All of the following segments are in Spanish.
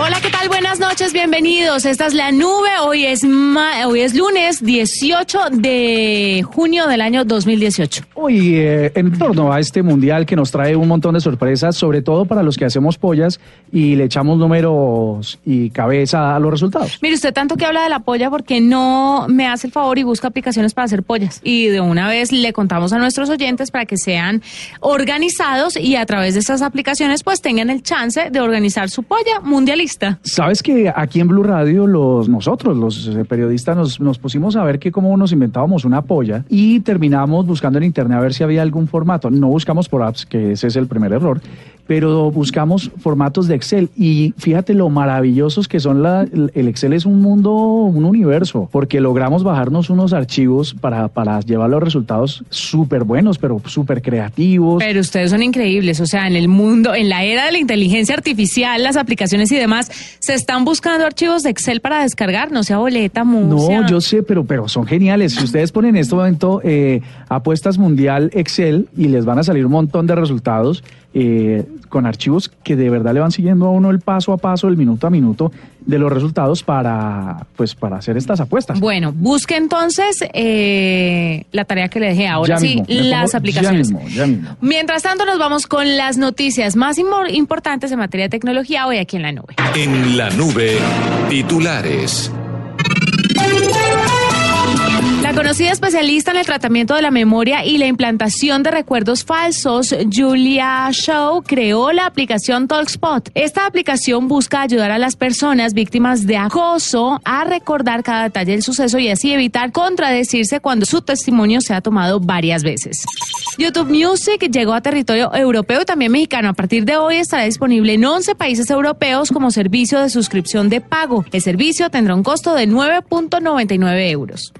Hola, ¿qué tal? Buenas noches, bienvenidos. Esta es la nube. Hoy es hoy es lunes 18 de junio del año 2018. Hoy, eh, en torno a este mundial que nos trae un montón de sorpresas, sobre todo para los que hacemos pollas y le echamos números y cabeza a los resultados. Mire, usted tanto que habla de la polla, porque no me hace el favor y busca aplicaciones para hacer pollas? Y de una vez le contamos a nuestros oyentes para que sean organizados y a través de esas aplicaciones pues tengan el chance de organizar su polla mundialista. Sabes que aquí en Blue Radio los nosotros, los eh, periodistas, nos, nos pusimos a ver que cómo nos inventábamos una polla y terminamos buscando en internet a ver si había algún formato. No buscamos por apps, que ese es el primer error, pero buscamos formatos de Excel y fíjate lo maravillosos que son la, el Excel es un mundo, un universo, porque logramos bajarnos unos archivos para, para llevar los resultados súper buenos, pero súper creativos. Pero ustedes son increíbles, o sea, en el mundo, en la era de la inteligencia artificial, las aplicaciones y demás, se están buscando archivos de Excel para descargar, no sea boleta, No, yo sé, pero, pero son geniales. Si ustedes ponen en este momento eh, apuestas mundial Excel y les van a salir un montón de resultados eh, con archivos que de verdad le van siguiendo a uno el paso a paso, el minuto a minuto de los resultados para, pues, para hacer estas apuestas. Bueno, busque entonces eh, la tarea que le dejé. Ahora sí, las aplicaciones. Mientras tanto, nos vamos con las noticias más importantes en materia de tecnología hoy aquí en la nube. En la nube, titulares. La conocida especialista en el tratamiento de la memoria y la implantación de recuerdos falsos, Julia Shaw, creó la aplicación TalkSpot. Esta aplicación busca ayudar a las personas víctimas de acoso a recordar cada detalle del suceso y así evitar contradecirse cuando su testimonio se ha tomado varias veces. YouTube Music llegó a territorio europeo y también mexicano. A partir de hoy estará disponible en 11 países europeos como servicio de suscripción de pago. El servicio tendrá un costo de 9.99 euros.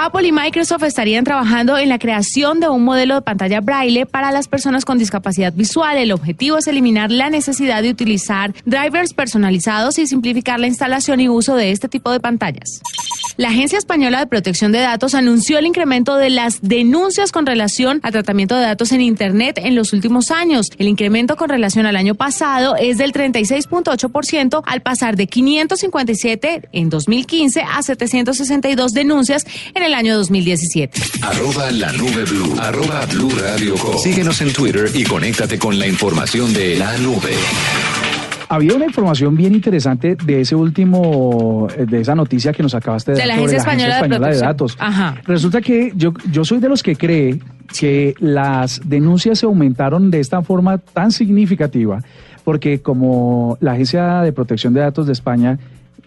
Apple y Microsoft estarían trabajando en la creación de un modelo de pantalla braille para las personas con discapacidad visual. El objetivo es eliminar la necesidad de utilizar drivers personalizados y simplificar la instalación y uso de este tipo de pantallas. La Agencia Española de Protección de Datos anunció el incremento de las denuncias con relación al tratamiento de datos en Internet en los últimos años. El incremento con relación al año pasado es del 36.8% al pasar de 557 en 2015 a 762 denuncias en el año 2017. Arroba la nube blue. Arroba blue radio Síguenos en Twitter y conéctate con la información de la nube. Había una información bien interesante de ese último, eh, de esa noticia que nos acabaste de, dar. De la Agencia Española, de, Datos. Resulta que yo, yo soy de los que cree que las denuncias se aumentaron de esta forma tan significativa, porque como la Agencia de Protección de Datos de España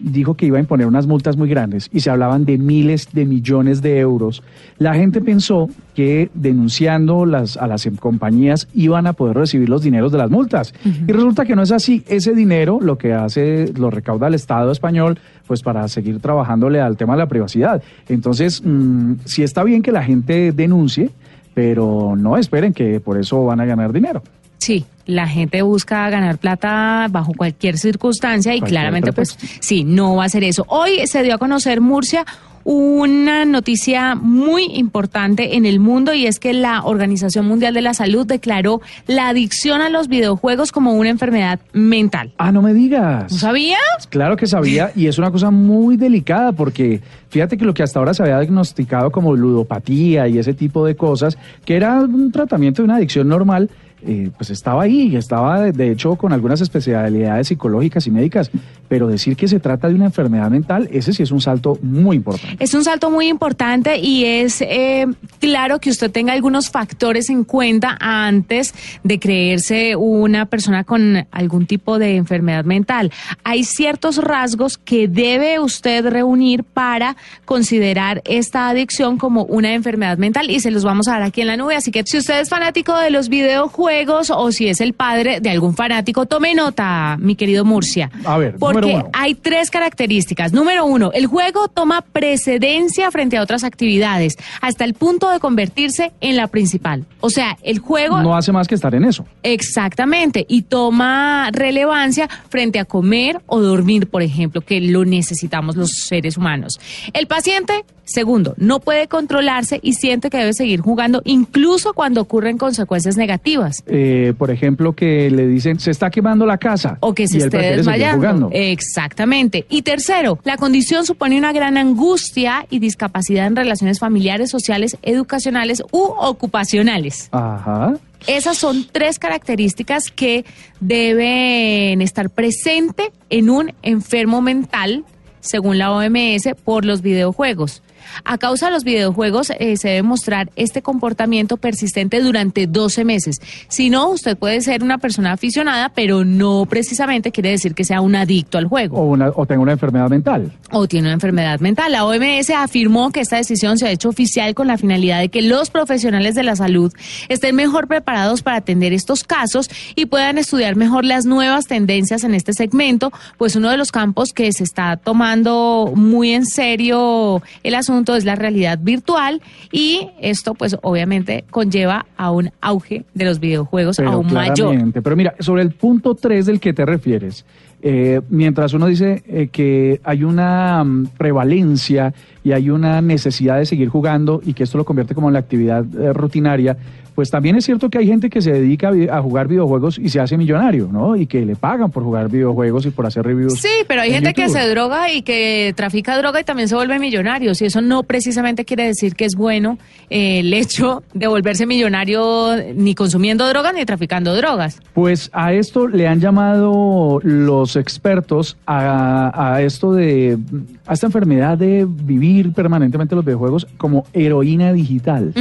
dijo que iba a imponer unas multas muy grandes y se hablaban de miles de millones de euros, la gente pensó que denunciando las, a las compañías iban a poder recibir los dineros de las multas. Y resulta que no es así. Ese dinero lo que hace, lo recauda el Estado español, pues para seguir trabajándole al tema de la privacidad. Entonces, mm, sí está bien que la gente denuncie, pero no esperen que por eso van a ganar dinero. Sí, la gente busca ganar plata bajo cualquier circunstancia y claramente pues sí, no va a ser eso. Hoy se dio a conocer Murcia una noticia muy importante en el mundo y es que la Organización Mundial de la Salud declaró la adicción a los videojuegos como una enfermedad mental. Ah, no me digas. ¿No sabías? Claro que sabía y es una cosa muy delicada porque fíjate que lo que hasta ahora se había diagnosticado como ludopatía y ese tipo de cosas, que era un tratamiento de una adicción normal, eh, pues estaba ahí, estaba de hecho con algunas especialidades psicológicas y médicas, pero decir que se trata de una enfermedad mental, ese sí es un salto muy importante. Es un salto muy importante y es eh, claro que usted tenga algunos factores en cuenta antes de creerse una persona con algún tipo de enfermedad mental. Hay ciertos rasgos que debe usted reunir para considerar esta adicción como una enfermedad mental y se los vamos a dar aquí en la nube, así que si usted es fanático de los videojuegos, o si es el padre de algún fanático. Tome nota, mi querido Murcia. A ver, porque hay tres características. Número uno, el juego toma precedencia frente a otras actividades, hasta el punto de convertirse en la principal. O sea, el juego... No hace más que estar en eso. Exactamente, y toma relevancia frente a comer o dormir, por ejemplo, que lo necesitamos los seres humanos. El paciente Segundo, no puede controlarse y siente que debe seguir jugando incluso cuando ocurren consecuencias negativas. Eh, por ejemplo, que le dicen se está quemando la casa. O que se esté desmayando. Exactamente. Y tercero, la condición supone una gran angustia y discapacidad en relaciones familiares, sociales, educacionales u ocupacionales. Ajá. Esas son tres características que deben estar presentes en un enfermo mental según la OMS, por los videojuegos. A causa de los videojuegos eh, se debe mostrar este comportamiento persistente durante 12 meses. Si no, usted puede ser una persona aficionada, pero no precisamente quiere decir que sea un adicto al juego. O, una, o tenga una enfermedad mental. O tiene una enfermedad mental. La OMS afirmó que esta decisión se ha hecho oficial con la finalidad de que los profesionales de la salud estén mejor preparados para atender estos casos y puedan estudiar mejor las nuevas tendencias en este segmento, pues uno de los campos que se está tomando muy en serio el asunto es la realidad virtual y esto pues obviamente conlleva a un auge de los videojuegos aún mayor. Pero mira, sobre el punto 3 del que te refieres, eh, mientras uno dice eh, que hay una mm, prevalencia y hay una necesidad de seguir jugando y que esto lo convierte como en la actividad eh, rutinaria, pues también es cierto que hay gente que se dedica a jugar videojuegos y se hace millonario, ¿no? Y que le pagan por jugar videojuegos y por hacer reviews. Sí, pero hay gente que se droga y que trafica droga y también se vuelve millonario. Y eso no precisamente quiere decir que es bueno eh, el hecho de volverse millonario ni consumiendo drogas ni traficando drogas. Pues a esto le han llamado los expertos a, esto de, a esta enfermedad de vivir permanentemente los videojuegos como heroína digital.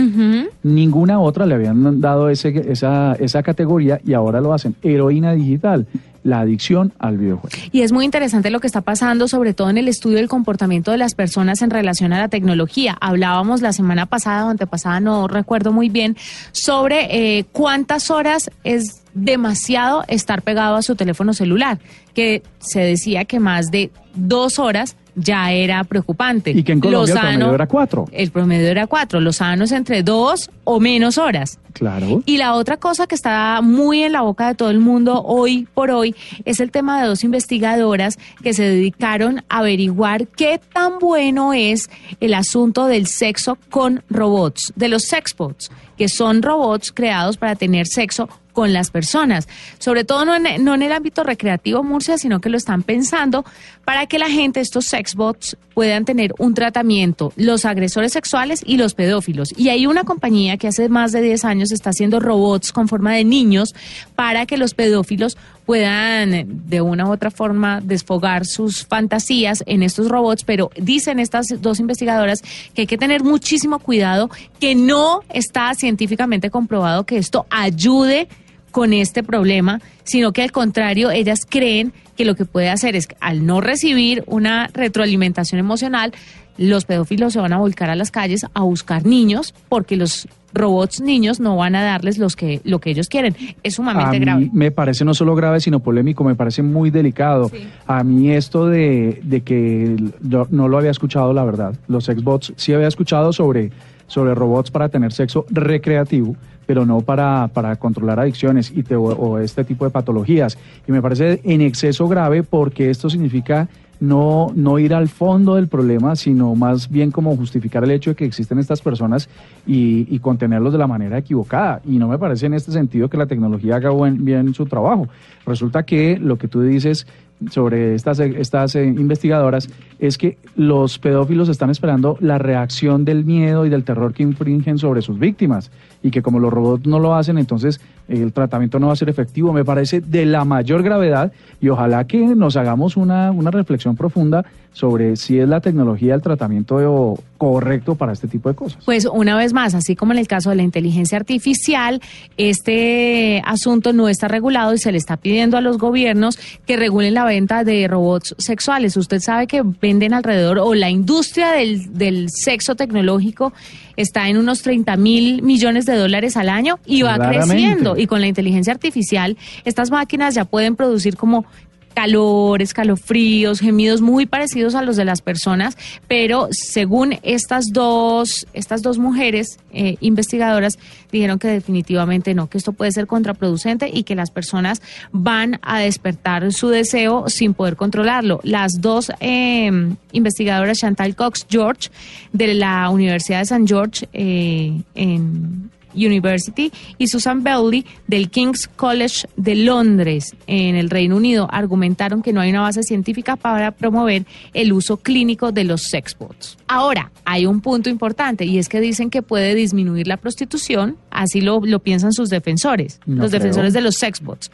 Ninguna otra le habían dado ese, esa, esa categoría y ahora lo hacen. Heroína digital la adicción al videojuego. Y es muy interesante lo que está pasando, sobre todo en el estudio del comportamiento de las personas en relación a la tecnología. Hablábamos la semana pasada o antepasada, no recuerdo muy bien, sobre eh, cuántas horas es demasiado estar pegado a su teléfono celular, que se decía que más de dos horas ya era preocupante. Y que en Colombia el promedio era cuatro. El promedio era cuatro, los sanos entre dos o menos horas. Claro. Y la otra cosa que está muy en la boca de todo el mundo hoy por hoy es el tema de dos investigadoras que se dedicaron a averiguar qué tan bueno es el asunto del sexo con robots, de los sexbots, que son robots creados para tener sexo con las personas, sobre todo no en, el ámbito recreativo Murcia, sino que lo están pensando para que la gente, estos sexbots, puedan tener un tratamiento, los agresores sexuales y los pedófilos. Y hay una compañía que hace más de 10 años está haciendo robots con forma de niños para que los pedófilos puedan de una u otra forma desfogar sus fantasías en estos robots, pero dicen estas dos investigadoras que hay que tener muchísimo cuidado, que no está científicamente comprobado que esto ayude con este problema, sino que al contrario, ellas creen que lo que puede hacer es, al no recibir una retroalimentación emocional, los pedófilos se van a volcar a las calles a buscar niños porque los robots niños no van a darles los que, lo que ellos quieren. Es sumamente grave. Me parece no solo grave, sino polémico, me parece muy delicado. A mí esto de, de que yo no lo había escuchado, la verdad. Los Xbox sí había escuchado sobre, sobre robots para tener sexo recreativo pero no para, para controlar adicciones y o, este tipo de patologías. Y me parece en exceso grave porque esto significa no, no ir al fondo del problema, sino más bien como justificar el hecho de que existen estas personas y, y contenerlos de la manera equivocada. Y no me parece en este sentido que la tecnología haga buen, bien su trabajo. Resulta que lo que tú dices sobre estas, estas eh, investigadoras es que los pedófilos están esperando la reacción del miedo y del terror que infringen sobre sus víctimas y que como los robots no lo hacen, entonces el tratamiento no va a ser efectivo. Me parece de la mayor gravedad y ojalá que nos hagamos una, una reflexión profunda sobre si es la tecnología el tratamiento correcto para este tipo de cosas. Pues una vez más, así como en el caso de la inteligencia artificial, este asunto no está regulado y se le está pidiendo a los gobiernos que regulen la venta de robots sexuales. Usted sabe que venden alrededor, o la industria del, del sexo tecnológico está en unos 30 mil millones de dólares al año y va creciendo. Y con la inteligencia artificial, estas máquinas ya pueden producir como calor, escalofríos, gemidos muy parecidos a los de las personas, pero según estas dos, estas dos mujeres eh, investigadoras dijeron que definitivamente no, que esto puede ser contraproducente y que las personas van a despertar su deseo sin poder controlarlo. Las dos em, investigadoras, Chantal Cox George, de la Universidad de San George eh, en University y Susan Belley del King's College de Londres en el Reino Unido argumentaron que no hay una base científica para promover el uso clínico de los sexbots. Ahora, hay un punto importante y es que dicen que puede disminuir la prostitución, así lo, piensan sus defensores, los defensores de los sexbots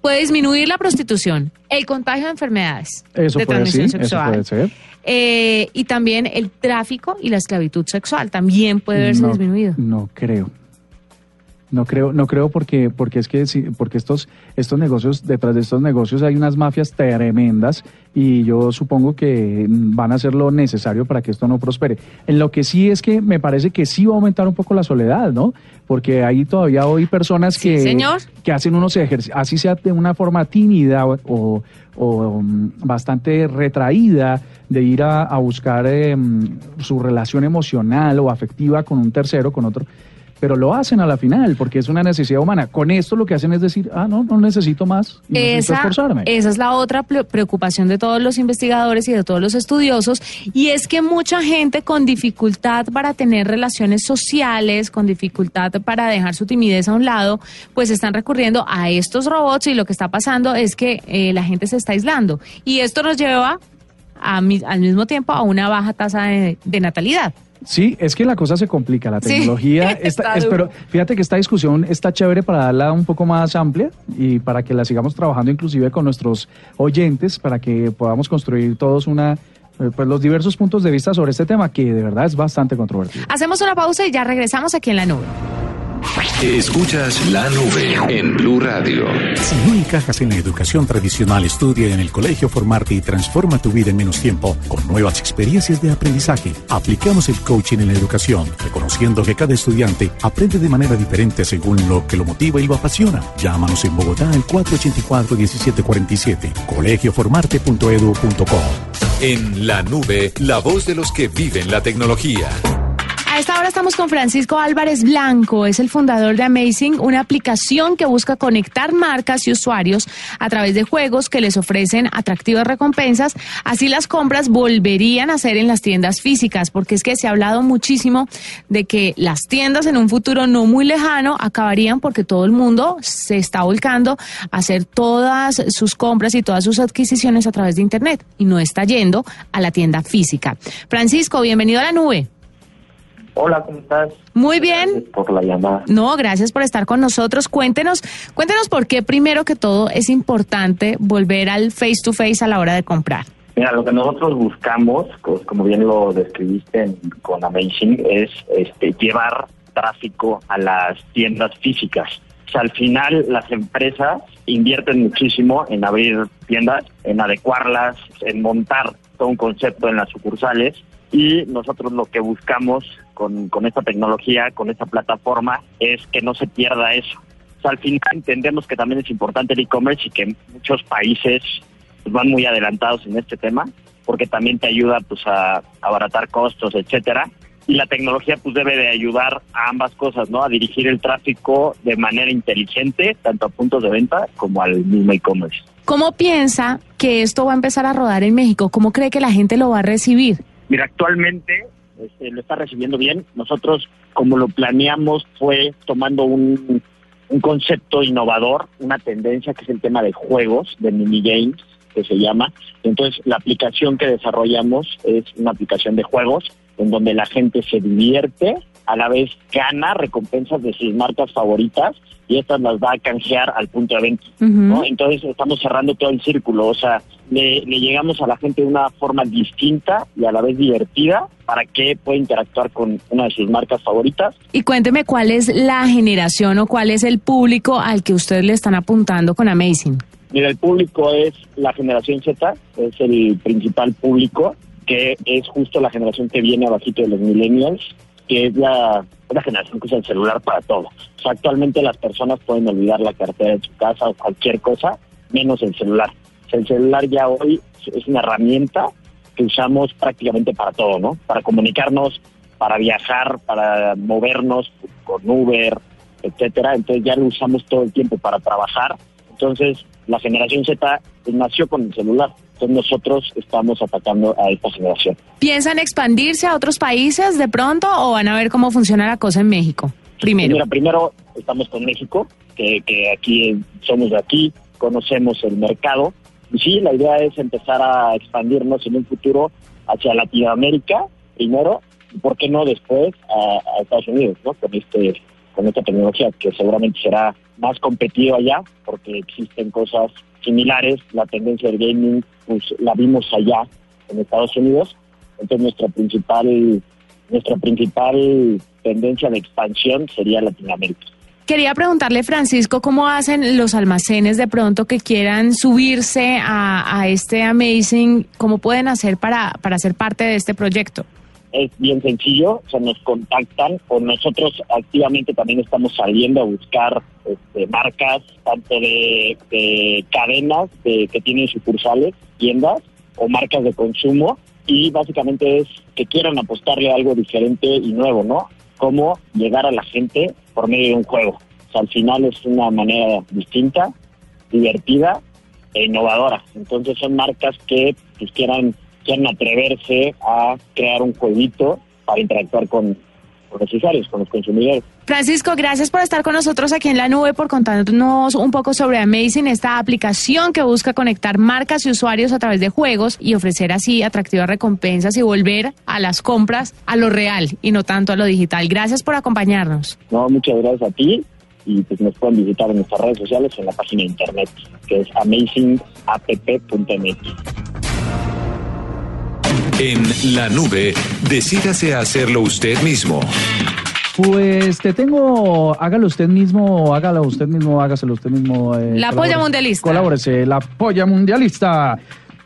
puede disminuir la prostitución, el contagio de enfermedades de transmisión sexual. Eh, y también el tráfico y la esclavitud sexual también puede verse disminuido. No creo. No creo, no creo porque, porque es que porque estos, estos negocios, detrás de estos negocios hay unas mafias tremendas y yo supongo que van a hacer lo necesario para que esto no prospere. En lo que sí es que me parece que sí va a aumentar un poco la soledad, ¿no? Porque hay todavía hoy personas que, que hacen unos ejercicios, así sea de una forma tímida o, o mm, bastante retraída de ir a, buscar em, su relación emocional o afectiva con un tercero, con otro pero lo hacen a la final porque es una necesidad humana. Con esto lo que hacen es decir, ah, no, no necesito más, y necesito esforzarme. Esa es la otra preocupación de todos los investigadores y de todos los estudiosos, y es que mucha gente con dificultad para tener relaciones sociales, con dificultad para dejar su timidez a un lado, pues están recurriendo a estos robots y lo que está pasando es que eh, la gente se está aislando. Y esto nos lleva al mismo tiempo a una baja tasa de natalidad. Sí, es que la cosa se complica, la tecnología. está, pero fíjate que esta discusión está chévere para darla un poco más amplia y para que la sigamos trabajando inclusive con nuestros oyentes, para que podamos construir todos una eh, pues los diversos puntos de vista sobre este tema que de verdad es bastante controvertido. Hacemos una pausa y ya regresamos aquí en la nube. Escuchas la nube en Blue Radio. Si no encajas en la educación tradicional, estudia en el colegio Formarte y transforma tu vida en menos tiempo con nuevas experiencias de aprendizaje. Aplicamos el coaching en la educación, reconociendo que cada estudiante aprende de manera diferente según lo que lo motiva y lo apasiona. Llámanos en Bogotá al 484-1747, colegioformarte.edu.co. En la nube, la voz de los que viven la tecnología. A esta hora estamos con Francisco Álvarez Blanco, es el fundador de Amazing, una aplicación que busca conectar marcas y usuarios a través de juegos que les ofrecen atractivas recompensas. Así las compras volverían a ser en las tiendas físicas, porque es que se ha hablado muchísimo de que las tiendas en un futuro no muy lejano acabarían porque todo el mundo se está volcando a hacer todas sus compras y todas sus adquisiciones a través de Internet y no está yendo a la tienda física. Francisco, bienvenido a la nube. Hola, ¿cómo estás? Muy bien. Gracias por la llamada. No, gracias por estar con nosotros. Cuéntenos, cuéntenos por qué primero que todo es importante volver al face to face a la hora de comprar. Mira, lo que nosotros buscamos, pues, como bien lo describiste con Amazing, es este, llevar tráfico a las tiendas físicas. O sea, al final las empresas invierten muchísimo en abrir tiendas, en adecuarlas, en montar todo un concepto en las sucursales y nosotros lo que buscamos con, con esta tecnología, con esta plataforma, es que no se pierda eso. al final entendemos que también es importante el e-commerce y que muchos países pues, van muy adelantados en este tema, porque también te ayuda pues a abaratar costos, etcétera. Y la tecnología pues debe de ayudar a ambas cosas, ¿no? A dirigir el tráfico de manera inteligente, tanto a puntos de venta como al mismo e-commerce. ¿Cómo piensa que esto va a empezar a rodar en México? ¿Cómo cree que la gente lo va a recibir? Mira, actualmente este, lo está recibiendo bien. Nosotros, como lo planeamos, fue tomando un, un concepto innovador, una tendencia que es el tema de juegos, de mini games, que se llama. Entonces, la aplicación que desarrollamos es una aplicación de juegos en donde la gente se divierte, a la vez gana recompensas de sus marcas favoritas y estas las va a canjear al punto de venta. ¿no? Entonces estamos cerrando todo el círculo, o sea, le, llegamos a la gente de una forma distinta y a la vez divertida para que pueda interactuar con una de sus marcas favoritas. Y cuénteme cuál es la generación o cuál es el público al que ustedes le están apuntando con Amazing. Mira, el público es la generación Z, es el principal público, que es justo la generación que viene abajito de los millennials que es la, la generación que usa el celular para todo. actualmente las personas pueden olvidar la cartera de su casa o cualquier cosa, menos el celular. el celular ya hoy es una herramienta que usamos prácticamente para todo, ¿no? Para comunicarnos, para viajar, para movernos con Uber, etcétera. Entonces ya lo usamos todo el tiempo para trabajar. Entonces la generación Z nació con el celular. Entonces nosotros estamos atacando a esta generación. ¿Piensan expandirse a otros países de pronto o van a ver cómo funciona la cosa en México? Primero. Mira, primero estamos con México, que, que aquí somos de aquí, conocemos el mercado. Y sí, la idea es empezar a expandirnos en un futuro hacia Latinoamérica primero, y por qué no después a, a Estados Unidos, ¿no? Con este con esta tecnología que seguramente será más competitiva allá porque existen cosas similares. La tendencia del gaming pues la vimos allá en Estados Unidos. Entonces nuestra principal nuestra principal tendencia de expansión sería Latinoamérica. Quería preguntarle, Francisco, ¿cómo hacen los almacenes de pronto que quieran subirse a, este Amazing? ¿Cómo pueden hacer para, para ser parte de este proyecto? Es bien sencillo, o sea, nos contactan o nosotros activamente también estamos saliendo a buscar este, marcas, tanto de, cadenas de, que tienen sucursales, tiendas o marcas de consumo y básicamente es que quieran apostarle a algo diferente y nuevo, ¿no? Cómo llegar a la gente por medio de un juego. O sea, al final es una manera distinta, divertida e innovadora. Entonces son marcas que pues, quieran quieran atreverse a crear un jueguito para interactuar con, los usuarios, con los consumidores. Francisco, gracias por estar con nosotros aquí en la nube, por contarnos un poco sobre Amazing, esta aplicación que busca conectar marcas y usuarios a través de juegos y ofrecer así atractivas recompensas y volver a las compras a lo real y no tanto a lo digital. Gracias por acompañarnos. No, muchas gracias a ti y pues nos pueden visitar en nuestras redes sociales en la página de internet que es amazingapp.mx. En la nube, decídase a hacerlo usted mismo. Pues te tengo, hágalo usted mismo, hágalo usted mismo, hágaselo usted mismo. Eh, la polla mundialista. Colabórese, la polla mundialista.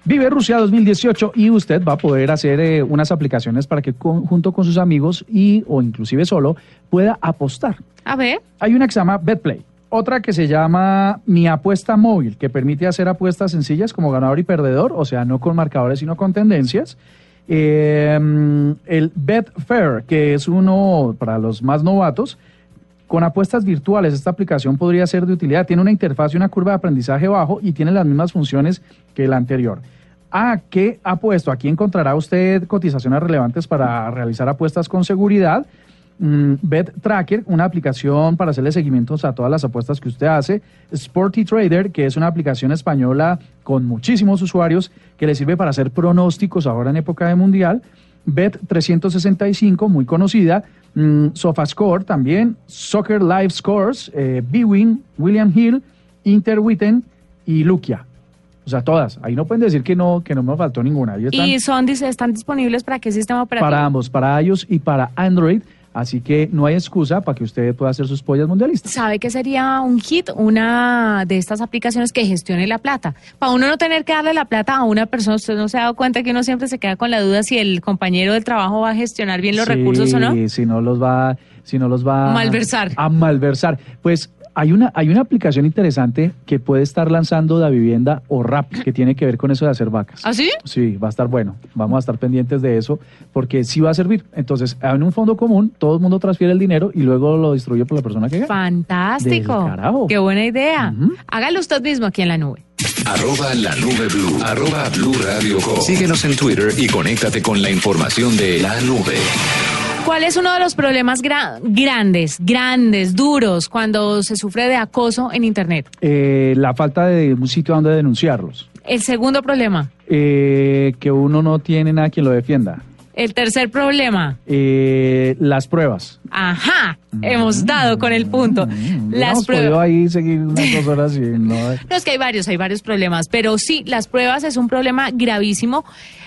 Vive Rusia 2018 y usted va a poder hacer eh, unas aplicaciones para que junto con sus amigos y o inclusive solo pueda apostar. A ver. Hay una que se llama BetPlay. Otra que se llama Mi Apuesta Móvil, que permite hacer apuestas sencillas como ganador y perdedor, o sea, no con marcadores, sino con tendencias. Eh, el Betfair, que es uno para los más novatos, con apuestas virtuales, esta aplicación podría ser de utilidad. Tiene una interfaz y una curva de aprendizaje bajo y tiene las mismas funciones que la anterior. ¿A qué apuesto? Aquí encontrará usted cotizaciones relevantes para realizar apuestas con seguridad Mm, Bet Tracker, una aplicación para hacerle seguimientos a todas las apuestas que usted hace. Sporty Trader, que es una aplicación española con muchísimos usuarios que le sirve para hacer pronósticos ahora en época de mundial. Bet 365, muy conocida. Mm, SofaScore también. Soccer Live Scores, eh, Bwin, William Hill, Interwitten y Lukia. O sea, todas. Ahí no pueden decir que no, que no me faltó ninguna. ¿Y son, están disponibles para qué sistema operativo? Para ambos, para iOS y para Android. Así que no hay excusa para que usted pueda hacer sus pollas mundialistas. ¿Sabe qué sería un hit? Una de estas aplicaciones que gestione la plata. Para uno no tener que darle la plata a una persona, usted no se ha dado cuenta que uno siempre se queda con la duda si el compañero del trabajo va a gestionar bien los recursos o no. Si no los va, si no los va malversar. a malversar. Pues hay una, hay una aplicación interesante que puede estar lanzando la vivienda o RAP, que tiene que ver con eso de hacer vacas. ¿Ah, sí? Sí, va a estar bueno. Vamos a estar pendientes de eso, porque sí va a servir. Entonces, en un fondo común, todo el mundo transfiere el dinero y luego lo distribuye por la persona que gana. Fantástico. carajo. Qué buena idea. Hágalo usted mismo aquí en la nube. Arroba la nube blue. Arroba blue radio. Síguenos en Twitter y conéctate con la información de la nube. ¿Cuál es uno de los problemas grandes, grandes, duros cuando se sufre de acoso en Internet? Eh, la falta de un sitio donde denunciarlos. El segundo problema. Eh, que uno no tiene nada quien lo defienda. El tercer problema. Eh, las pruebas. Ajá, hemos dado con el punto. Mm, las pruebas. ahí seguir unas horas ¿no? no, es que hay varios, hay varios problemas, pero sí, las pruebas es un problema gravísimo.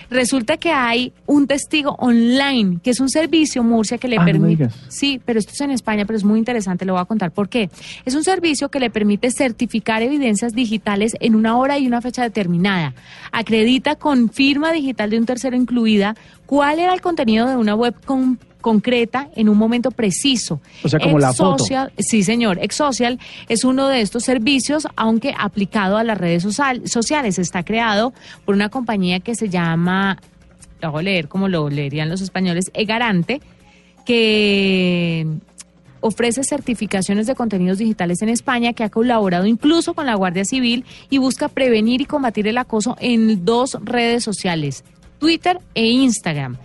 Resulta que hay un testigo online, que es un servicio, Murcia, que le ah, permite... sí, pero esto es en España, pero es muy interesante, lo voy a contar por qué. Es un servicio que le permite certificar evidencias digitales en una hora y una fecha determinada. Acredita con firma digital de un tercero incluida cuál era el contenido de una web con concreta en un momento preciso. O sea, como la foto. Sí, señor. Exocial es uno de estos servicios, aunque aplicado a las redes sociales. Está creado por una compañía que se llama, lo voy a leer como lo leerían los españoles, Egarante, que ofrece certificaciones de contenidos digitales en España, que ha colaborado incluso con la Guardia Civil y busca prevenir y combatir el acoso en dos redes sociales, Twitter e Instagram.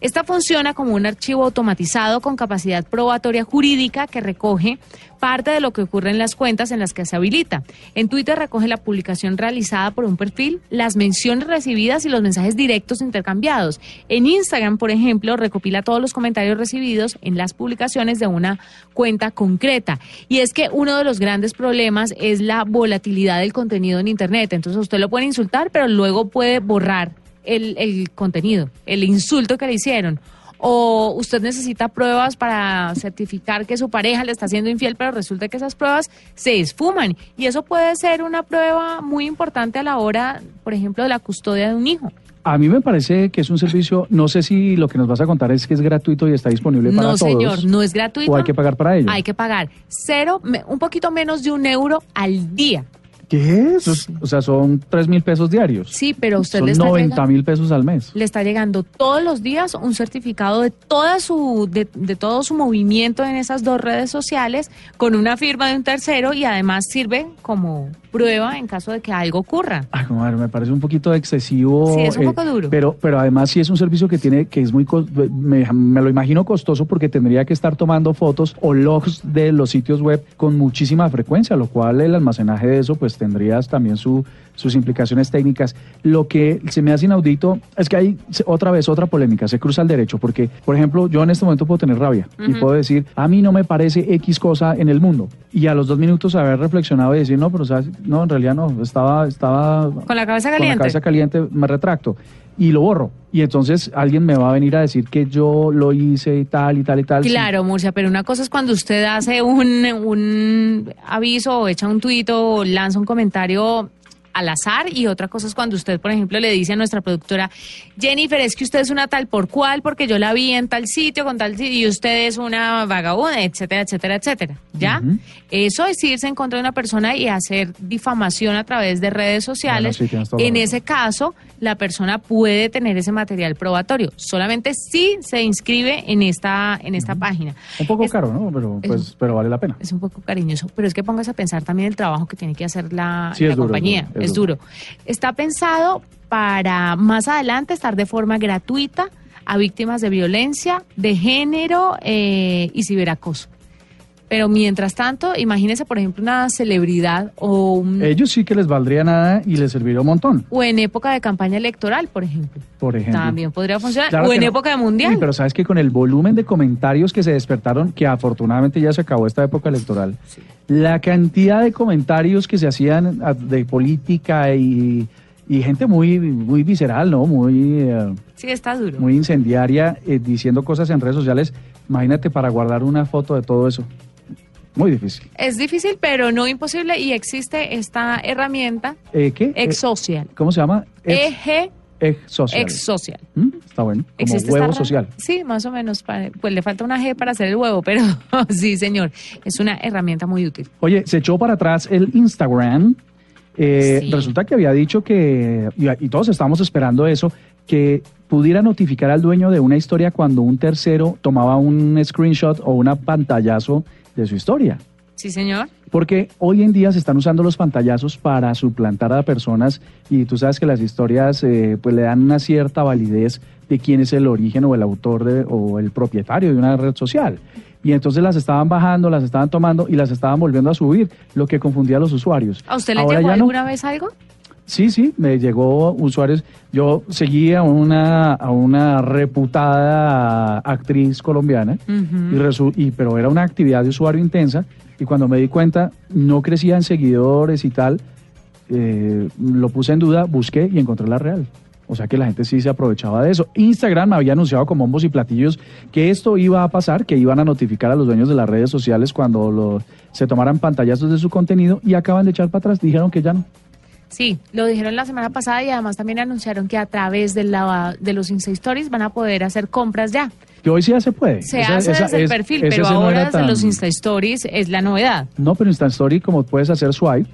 Esta funciona como un archivo automatizado con capacidad probatoria jurídica que recoge parte de lo que ocurre en las cuentas en las que se habilita. En Twitter recoge la publicación realizada por un perfil, las menciones recibidas y los mensajes directos intercambiados. En Instagram, por ejemplo, recopila todos los comentarios recibidos en las publicaciones de una cuenta concreta. Y es que uno de los grandes problemas es la volatilidad del contenido en Internet. Entonces usted lo puede insultar, pero luego puede borrar el, el contenido, el insulto que le hicieron o usted necesita pruebas para certificar que su pareja le está siendo infiel, pero resulta que esas pruebas se esfuman. Y eso puede ser una prueba muy importante a la hora, por ejemplo, de la custodia de un hijo. A mí me parece que es un servicio, no sé si lo que nos vas a contar es que es gratuito y está disponible para todos. No, señor, no es gratuito. ¿O hay que pagar para ello? Hay que pagar cero, un poquito menos de un euro al día. ¿Qué es? O sea, son 3 mil pesos diarios. Sí, pero usted son le está 90 mil pesos al mes. Le está llegando todos los días un certificado de toda su de, de, todo su movimiento en esas dos redes sociales con una firma de un tercero y además sirve como prueba en caso de que algo ocurra. Ay, comadre, me parece un poquito excesivo. Sí, es un poco duro. Pero, pero además sí es un servicio que tiene, que es muy, me, me, lo imagino costoso porque tendría que estar tomando fotos o logs de los sitios web con muchísima frecuencia, lo cual el almacenaje de eso pues tendrías también su, sus implicaciones técnicas. Lo que se me hace inaudito es que hay otra vez otra polémica, se cruza el derecho, porque, por ejemplo, yo en este momento puedo tener rabia y puedo decir, a mí no me parece X cosa en el mundo. Y a los dos minutos haber reflexionado y decir, no, pero ¿sabes? no, en realidad no, estaba, estaba con la cabeza caliente. Con la cabeza caliente, me retracto y lo borro. Y entonces alguien me va a venir a decir que yo lo hice y tal y tal y tal. Claro, Murcia, pero una cosa es cuando usted hace un, un aviso o echa un tuit o lanza un comentario al azar y otra cosa es cuando usted, por ejemplo, le dice a nuestra productora, Jennifer, es que usted es una tal por cual porque yo la vi en tal sitio con tal sitio y usted es una vagabunda, etcétera, etcétera, etcétera. ¿Ya? Eso es irse en contra de una persona y hacer difamación a través de redes sociales. en ese caso, la persona puede tener ese material probatorio, solamente si se inscribe en esta, en esta página. Un poco caro, ¿no? Pero, pues, pero vale la pena. Es un poco cariñoso, pero es que pongas a pensar también el trabajo que tiene que hacer la, compañía. Es, duro. Está pensado para más adelante estar de forma gratuita a víctimas de violencia, de género eh, y ciberacoso. Pero mientras tanto, imagínese, por ejemplo, una celebridad o un... Ellos sí que les valdría nada y les serviría un montón. O en época de campaña electoral, por ejemplo. Por ejemplo. También podría funcionar. o en época de mundial. Sí, pero sabes que con el volumen de comentarios que se despertaron, que afortunadamente ya se acabó esta época electoral, la cantidad de comentarios que se hacían de política y, gente muy, muy visceral, ¿no? Muy... Eh, sí, está duro. Muy incendiaria, eh, diciendo cosas en redes sociales. Imagínate para guardar una foto de todo eso. Muy difícil. Es difícil, pero no imposible y existe esta herramienta. ¿Eh, ¿Qué? Exsocial. Eh, ¿Cómo se llama? Ex, Exsocial. Exsocial. ¿Mm? Está bueno. Como existe huevo social. Sí, más o menos. Pues le falta una G para hacer el huevo, pero sí, señor. Es una herramienta muy útil. Oye, se echó para atrás el Instagram. Eh, Resulta que había dicho que, y, y todos estábamos esperando eso, que pudiera notificar al dueño de una historia cuando un tercero tomaba un screenshot o una pantallazo de su historia. Sí, señor. Porque hoy en día se están usando los pantallazos para suplantar a personas y tú sabes que las historias eh, pues le dan una cierta validez de quién es el origen o el autor de, o el propietario de una red social. Y entonces las estaban bajando, las estaban tomando y las estaban volviendo a subir, lo que confundía a los usuarios. ¿A usted le llegó alguna vez algo? Sí, sí, me llegó usuarios. Yo seguí a una, a una reputada actriz colombiana, y, y, pero era una actividad de usuario intensa, y cuando me di cuenta no crecía en seguidores y tal, eh, lo puse en duda, busqué y encontré la real. O sea que la gente sí se aprovechaba de eso. Instagram había anunciado con bombos y platillos que esto iba a pasar, que iban a notificar a los dueños de las redes sociales cuando lo, se tomaran pantallazos de su contenido y acaban de echar para atrás, dijeron que ya no. Sí, lo dijeron la semana pasada y además también anunciaron que a través de, la, de los Insta Stories van a poder hacer compras ya. Que hoy sí ya se puede. Se hace desde el perfil, pero ahora desde los Insta Stories es la novedad. No, pero Insta Story, como puedes hacer swipe,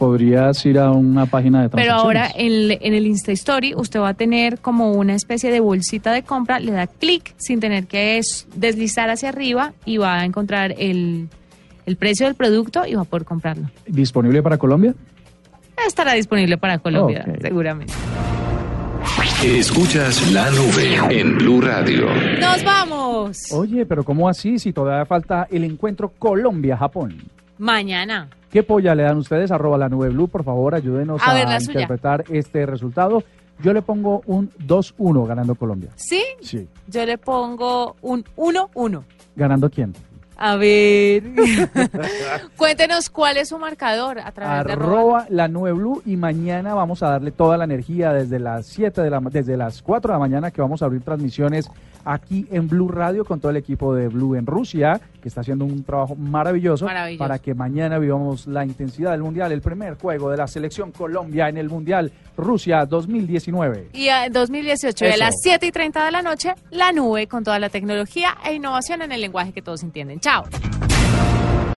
podrías ir a una página de Pero ahora en, en, el Insta Story usted va a tener como una especie de bolsita de compra, le da clic sin tener que deslizar hacia arriba y va a encontrar el, el precio del producto y va a poder comprarlo. ¿Disponible para Colombia? Estará disponible para Colombia, seguramente. Escuchas la nube en Blue Radio. ¡Nos vamos! Oye, pero ¿cómo así si todavía falta el encuentro Colombia-Japón? Mañana. ¿Qué polla le dan ustedes? Arroba la nube blue, por favor, ayúdenos a, interpretar este resultado. Yo le pongo un 2-1 ganando Colombia. ¿Sí? Sí. Yo le pongo un 1-1. ¿Ganando quién? A ver. Cuéntenos cuál es su marcador a través de arroba la nube blue y mañana vamos a darle toda la energía desde las 7 de la desde las 4 de la mañana que vamos a abrir transmisiones aquí en Blue Radio con todo el equipo de Blue en Rusia, que está haciendo un trabajo maravilloso, para que mañana vivamos la intensidad del Mundial, el primer juego de la selección Colombia en el Mundial Rusia 2019. Y en 2018, a las 7 y 30 de la noche, la nube con toda la tecnología e innovación en el lenguaje que todos entienden. Chao.